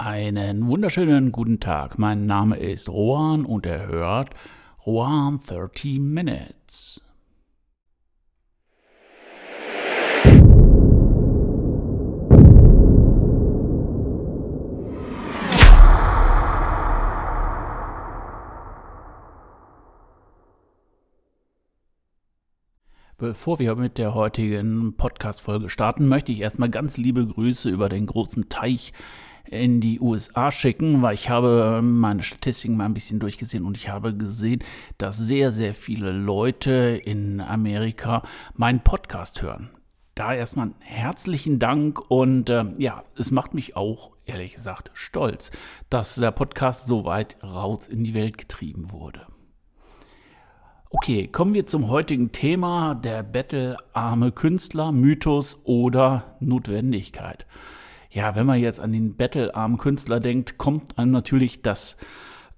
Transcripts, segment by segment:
Einen wunderschönen guten Tag. Mein Name ist Rohan und er hört Rohan 30 Minutes. Bevor wir mit der heutigen Podcast-Folge starten, möchte ich erstmal ganz liebe Grüße über den großen Teich in die USA schicken, weil ich habe meine Statistiken mal ein bisschen durchgesehen und ich habe gesehen, dass sehr, sehr viele Leute in Amerika meinen Podcast hören. Da erstmal herzlichen Dank und äh, ja, es macht mich auch ehrlich gesagt stolz, dass der Podcast so weit raus in die Welt getrieben wurde. Okay, kommen wir zum heutigen Thema der bettelarme Künstler, Mythos oder Notwendigkeit. Ja, wenn man jetzt an den bettelarmen Künstler denkt, kommt einem natürlich das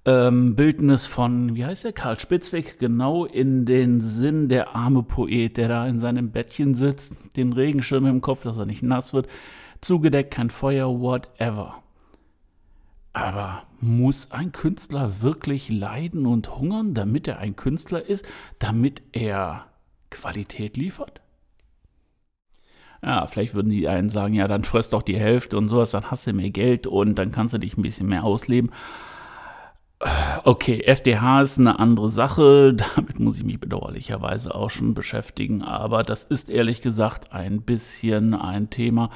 ähm, Bildnis von, wie heißt der, Karl Spitzweg, genau in den Sinn der arme Poet, der da in seinem Bettchen sitzt, den Regenschirm im Kopf, dass er nicht nass wird, zugedeckt, kein Feuer, whatever. Aber muss ein Künstler wirklich leiden und hungern, damit er ein Künstler ist, damit er Qualität liefert? Ja, vielleicht würden die einen sagen, ja, dann fress doch die Hälfte und sowas, dann hast du mehr Geld und dann kannst du dich ein bisschen mehr ausleben. Okay, FDH ist eine andere Sache, damit muss ich mich bedauerlicherweise auch schon beschäftigen, aber das ist ehrlich gesagt ein bisschen ein Thema,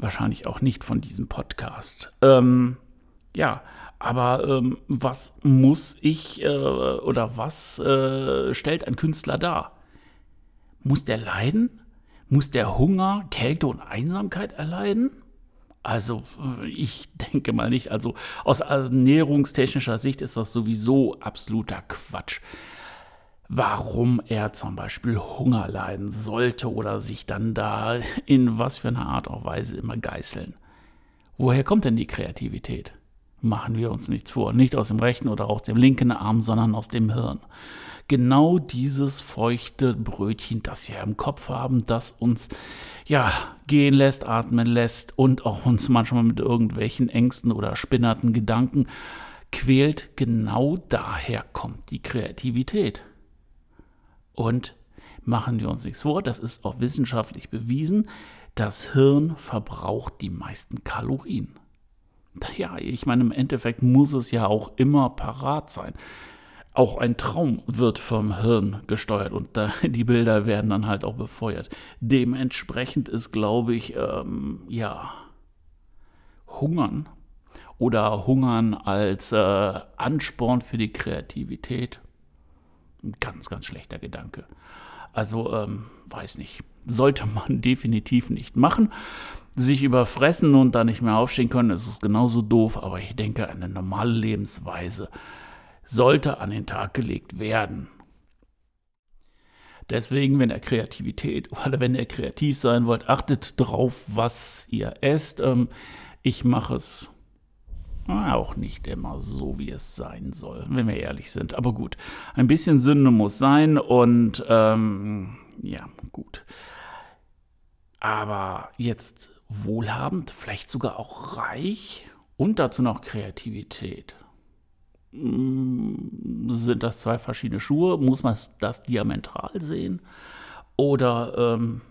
Wahrscheinlich auch nicht von diesem Podcast. Ähm, ja, aber ähm, was muss ich äh, oder was äh, stellt ein Künstler dar? Muss der leiden? Muss der Hunger, Kälte und Einsamkeit erleiden? Also ich denke mal nicht. Also aus ernährungstechnischer Sicht ist das sowieso absoluter Quatsch warum er zum Beispiel Hunger leiden sollte oder sich dann da in was für einer Art und Weise immer geißeln. Woher kommt denn die Kreativität? Machen wir uns nichts vor. Nicht aus dem rechten oder aus dem linken Arm, sondern aus dem Hirn. Genau dieses feuchte Brötchen, das wir im Kopf haben, das uns ja gehen lässt, atmen lässt und auch uns manchmal mit irgendwelchen Ängsten oder spinnerten Gedanken quält, genau daher kommt die Kreativität. Und machen wir uns nichts vor, das ist auch wissenschaftlich bewiesen, das Hirn verbraucht die meisten Kalorien. Ja, ich meine, im Endeffekt muss es ja auch immer parat sein. Auch ein Traum wird vom Hirn gesteuert und da, die Bilder werden dann halt auch befeuert. Dementsprechend ist, glaube ich, ähm, ja, Hungern oder Hungern als äh, Ansporn für die Kreativität ein ganz, ganz schlechter Gedanke. Also, ähm, weiß nicht. Sollte man definitiv nicht machen. Sich überfressen und dann nicht mehr aufstehen können, ist es genauso doof, aber ich denke, eine normale Lebensweise sollte an den Tag gelegt werden. Deswegen, wenn ihr Kreativität oder wenn ihr kreativ sein wollt, achtet drauf, was ihr esst. Ähm, ich mache es auch nicht immer so, wie es sein soll, wenn wir ehrlich sind. Aber gut, ein bisschen Sünde muss sein und ähm, ja, gut. Aber jetzt wohlhabend, vielleicht sogar auch reich und dazu noch Kreativität. Hm, sind das zwei verschiedene Schuhe? Muss man das diametral sehen? Oder ähm,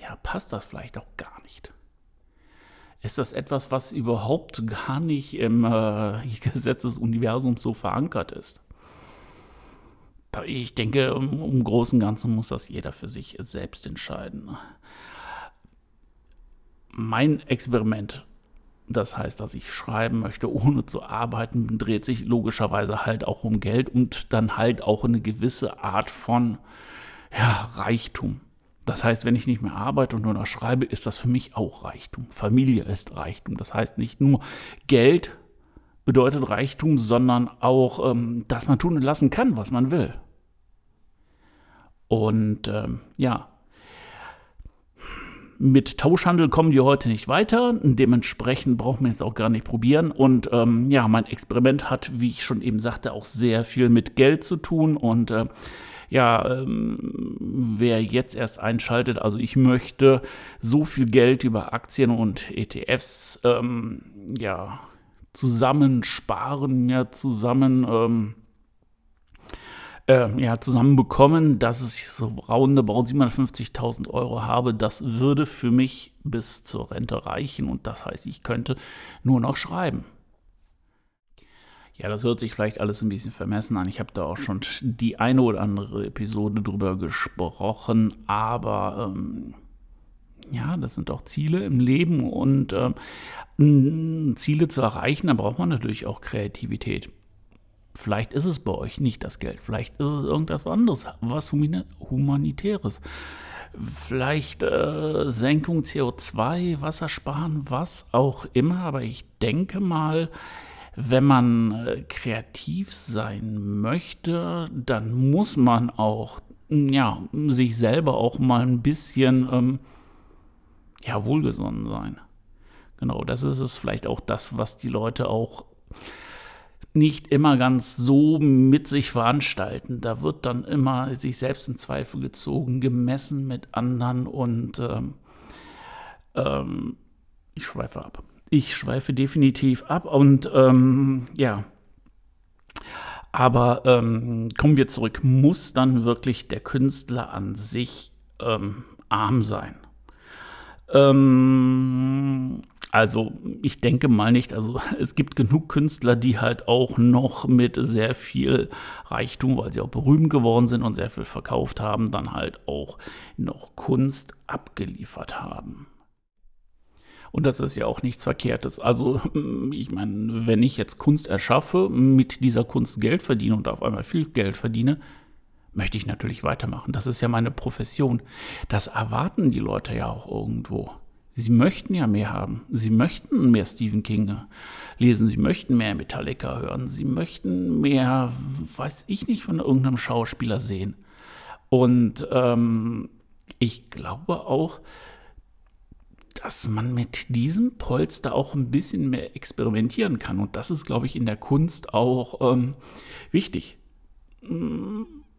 ja, passt das vielleicht auch gar nicht? Ist das etwas, was überhaupt gar nicht im äh, Gesetz des Universums so verankert ist. Ich denke, im, im Großen und Ganzen muss das jeder für sich selbst entscheiden. Mein Experiment, das heißt, dass ich schreiben möchte, ohne zu arbeiten, dreht sich logischerweise halt auch um Geld und dann halt auch eine gewisse Art von ja, Reichtum. Das heißt, wenn ich nicht mehr arbeite und nur noch schreibe, ist das für mich auch Reichtum. Familie ist Reichtum. Das heißt nicht nur Geld bedeutet Reichtum, sondern auch, ähm, dass man tun und lassen kann, was man will. Und ähm, ja, mit Tauschhandel kommen wir heute nicht weiter. Dementsprechend brauchen wir es auch gar nicht probieren. Und ähm, ja, mein Experiment hat, wie ich schon eben sagte, auch sehr viel mit Geld zu tun. Und äh, ja, ähm, wer jetzt erst einschaltet, also ich möchte so viel Geld über Aktien und ETFs ähm, ja, zusammensparen, ja, zusammen. Ähm, äh, ja, zusammenbekommen, dass ich so roundabout 750.000 Euro habe. Das würde für mich bis zur Rente reichen und das heißt, ich könnte nur noch schreiben. Ja, das hört sich vielleicht alles ein bisschen vermessen an. Ich habe da auch schon die eine oder andere Episode drüber gesprochen, aber ähm, ja, das sind auch Ziele im Leben und ähm, Ziele zu erreichen, da braucht man natürlich auch Kreativität. Vielleicht ist es bei euch nicht das Geld, vielleicht ist es irgendwas anderes, was Humanitäres. Vielleicht äh, Senkung CO2, Wassersparen, was auch immer, aber ich denke mal, wenn man äh, kreativ sein möchte, dann muss man auch ja, sich selber auch mal ein bisschen ähm, ja, wohlgesonnen sein. Genau, das ist es vielleicht auch das, was die Leute auch nicht immer ganz so mit sich veranstalten. Da wird dann immer sich selbst in Zweifel gezogen, gemessen mit anderen und ähm, ähm, ich schweife ab. Ich schweife definitiv ab und ähm, ja. Aber ähm, kommen wir zurück. Muss dann wirklich der Künstler an sich ähm, arm sein? Ähm, also ich denke mal nicht. Also es gibt genug Künstler, die halt auch noch mit sehr viel Reichtum, weil sie auch berühmt geworden sind und sehr viel verkauft haben, dann halt auch noch Kunst abgeliefert haben. Und das ist ja auch nichts Verkehrtes. Also, ich meine, wenn ich jetzt Kunst erschaffe, mit dieser Kunst Geld verdiene und auf einmal viel Geld verdiene, möchte ich natürlich weitermachen. Das ist ja meine Profession. Das erwarten die Leute ja auch irgendwo. Sie möchten ja mehr haben. Sie möchten mehr Stephen King lesen. Sie möchten mehr Metallica hören. Sie möchten mehr, weiß ich nicht, von irgendeinem Schauspieler sehen. Und ähm, ich glaube auch, dass man mit diesem Polster auch ein bisschen mehr experimentieren kann. Und das ist, glaube ich, in der Kunst auch ähm, wichtig.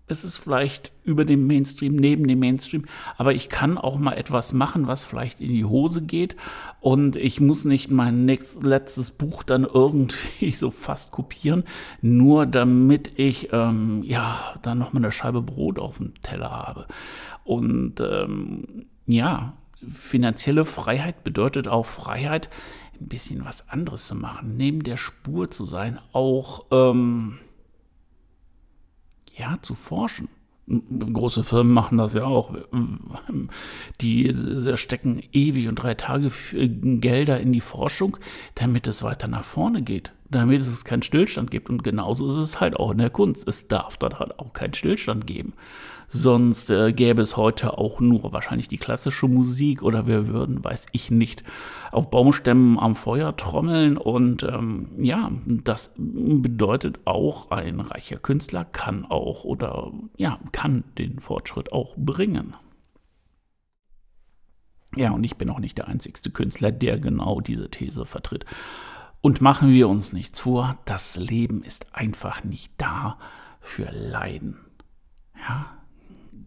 Es ist vielleicht über dem Mainstream, neben dem Mainstream, aber ich kann auch mal etwas machen, was vielleicht in die Hose geht. Und ich muss nicht mein nächstes, letztes Buch dann irgendwie so fast kopieren, nur damit ich ähm, ja dann noch mal eine Scheibe Brot auf dem Teller habe. Und ähm, ja, finanzielle Freiheit bedeutet auch Freiheit, ein bisschen was anderes zu machen, neben der Spur zu sein, auch ähm, ja, zu forschen. Große Firmen machen das ja auch. Die stecken ewig und drei Tage Gelder in die Forschung, damit es weiter nach vorne geht, damit es keinen Stillstand gibt. Und genauso ist es halt auch in der Kunst. Es darf dort halt auch keinen Stillstand geben. Sonst äh, gäbe es heute auch nur wahrscheinlich die klassische Musik oder wir würden, weiß ich nicht, auf Baumstämmen am Feuer trommeln. Und ähm, ja, das bedeutet auch, ein reicher Künstler kann auch oder ja, kann den Fortschritt auch bringen. Ja, und ich bin auch nicht der einzigste Künstler, der genau diese These vertritt. Und machen wir uns nichts vor, das Leben ist einfach nicht da für Leiden. Ja,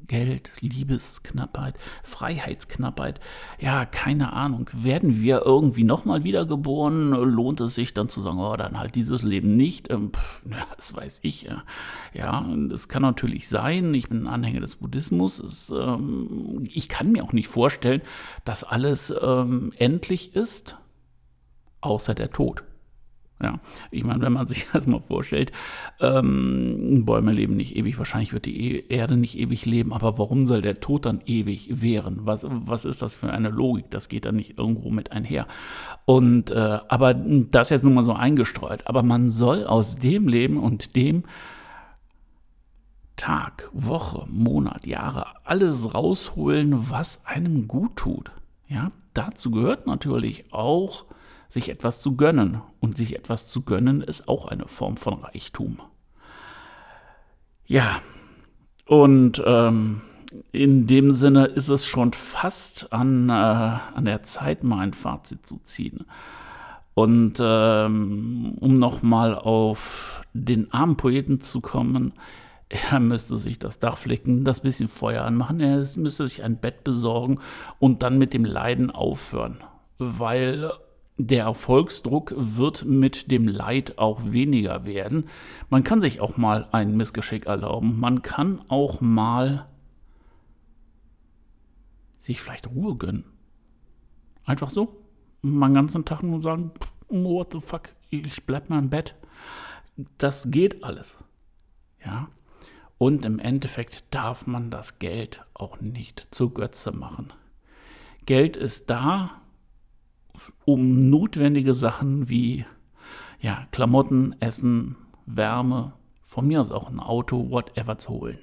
Geld, Liebesknappheit, Freiheitsknappheit, ja, keine Ahnung. Werden wir irgendwie nochmal wiedergeboren? Lohnt es sich dann zu sagen, oh, dann halt dieses Leben nicht? Ähm, pff, das weiß ich. Ja, ja das kann natürlich sein. Ich bin ein Anhänger des Buddhismus. Es, ähm, ich kann mir auch nicht vorstellen, dass alles ähm, endlich ist, außer der Tod. Ja, ich meine, wenn man sich das mal vorstellt, ähm, Bäume leben nicht ewig, wahrscheinlich wird die e Erde nicht ewig leben, aber warum soll der Tod dann ewig währen? Was, was ist das für eine Logik? Das geht dann nicht irgendwo mit einher. Und äh, aber das jetzt nun mal so eingestreut. Aber man soll aus dem Leben und dem Tag, Woche, Monat, Jahre alles rausholen, was einem gut tut. Ja, dazu gehört natürlich auch sich etwas zu gönnen. Und sich etwas zu gönnen ist auch eine Form von Reichtum. Ja, und ähm, in dem Sinne ist es schon fast an, äh, an der Zeit, mal ein Fazit zu ziehen. Und ähm, um nochmal auf den armen Poeten zu kommen, Er müsste sich das Dach flicken, das bisschen Feuer anmachen, er müsste sich ein Bett besorgen und dann mit dem Leiden aufhören. Weil der Erfolgsdruck wird mit dem Leid auch weniger werden. Man kann sich auch mal ein Missgeschick erlauben. Man kann auch mal sich vielleicht Ruhe gönnen. Einfach so. Mal den ganzen Tag nur sagen, what the fuck, ich bleib mal im Bett. Das geht alles. Ja. Und im Endeffekt darf man das Geld auch nicht zur Götze machen. Geld ist da, um notwendige Sachen wie ja, Klamotten, Essen, Wärme, von mir aus auch ein Auto, whatever zu holen.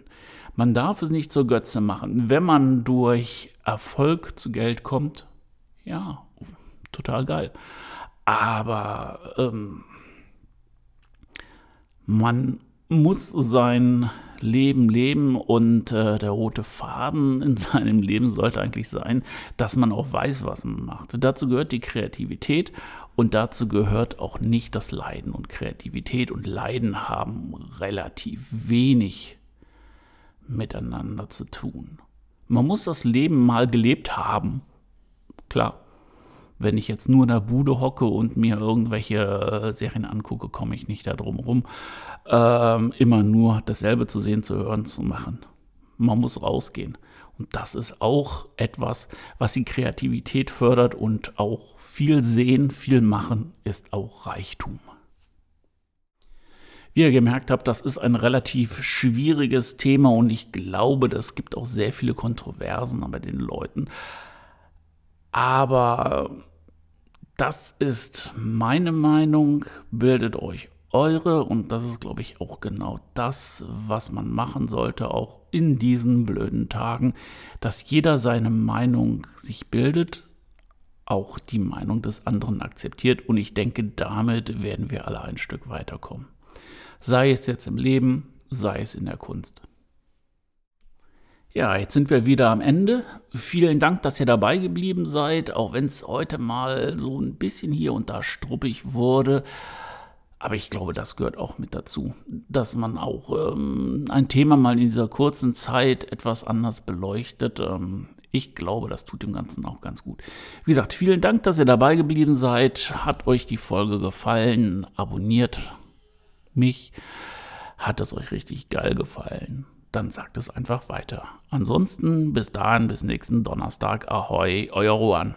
Man darf es nicht zur Götze machen. Wenn man durch Erfolg zu Geld kommt, ja, total geil. Aber ähm, man muss sein Leben leben und äh, der rote Faden in seinem Leben sollte eigentlich sein, dass man auch weiß, was man macht. Dazu gehört die Kreativität und dazu gehört auch nicht das Leiden. Und Kreativität und Leiden haben relativ wenig miteinander zu tun. Man muss das Leben mal gelebt haben. Klar. Wenn ich jetzt nur in der Bude hocke und mir irgendwelche äh, Serien angucke, komme ich nicht da drum rum, ähm, immer nur dasselbe zu sehen, zu hören, zu machen. Man muss rausgehen. Und das ist auch etwas, was die Kreativität fördert und auch viel sehen, viel machen ist auch Reichtum. Wie ihr gemerkt habt, das ist ein relativ schwieriges Thema und ich glaube, das gibt auch sehr viele Kontroversen bei den Leuten. Aber das ist meine Meinung. Bildet euch eure und das ist, glaube ich, auch genau das, was man machen sollte, auch in diesen blöden Tagen, dass jeder seine Meinung sich bildet, auch die Meinung des anderen akzeptiert und ich denke, damit werden wir alle ein Stück weiterkommen. Sei es jetzt im Leben, sei es in der Kunst. Ja, jetzt sind wir wieder am Ende. Vielen Dank, dass ihr dabei geblieben seid, auch wenn es heute mal so ein bisschen hier und da struppig wurde. Aber ich glaube, das gehört auch mit dazu, dass man auch ähm, ein Thema mal in dieser kurzen Zeit etwas anders beleuchtet. Ähm, ich glaube, das tut dem Ganzen auch ganz gut. Wie gesagt, vielen Dank, dass ihr dabei geblieben seid. Hat euch die Folge gefallen? Abonniert mich. Hat es euch richtig geil gefallen? Dann sagt es einfach weiter. Ansonsten bis dahin, bis nächsten Donnerstag. Ahoi, euer Ruan.